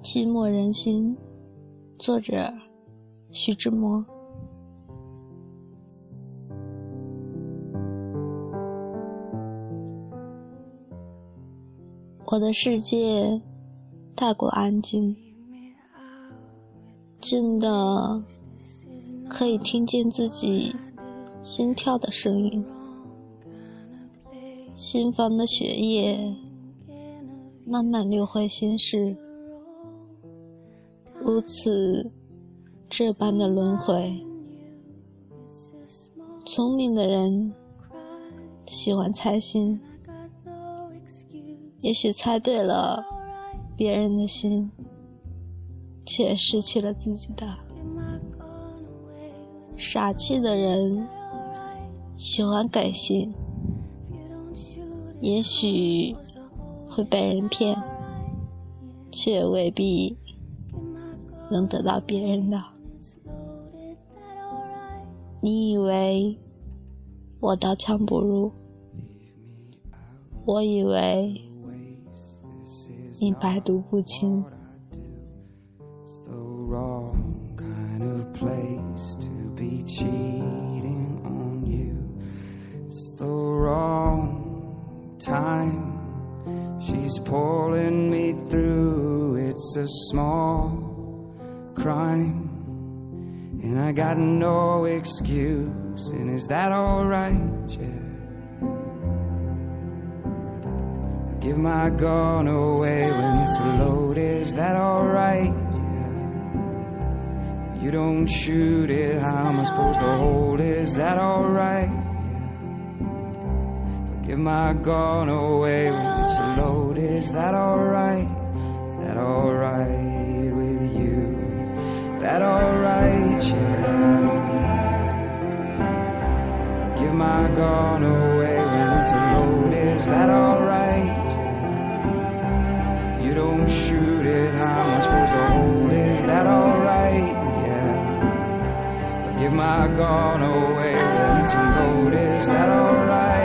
寂寞人心，作者徐志摩。我的世界太过安静，静的可以听见自己心跳的声音，心房的血液慢慢流回心室，如此这般的轮回。聪明的人喜欢猜心。也许猜对了别人的心，却失去了自己的。傻气的人喜欢改心，也许会被人骗，却未必能得到别人的。你以为我刀枪不入，我以为。你百毒不侵。It's the wrong kind of place to be cheating on you. It's the wrong time. She's pulling me through. It's a small crime. And I got no excuse. And is that alright? Yeah. I Give my gun away when it's loaded, is that alright? Yeah. You don't shoot it, how am I supposed to hold it? Is that alright? Yeah. Give my gun away when it's loaded, is that alright? Is that alright My gun away when it's loaded, is that alright? You don't shoot it, how am I supposed to hold? Is that alright? Yeah. Give my gun away when it's loaded, is that alright?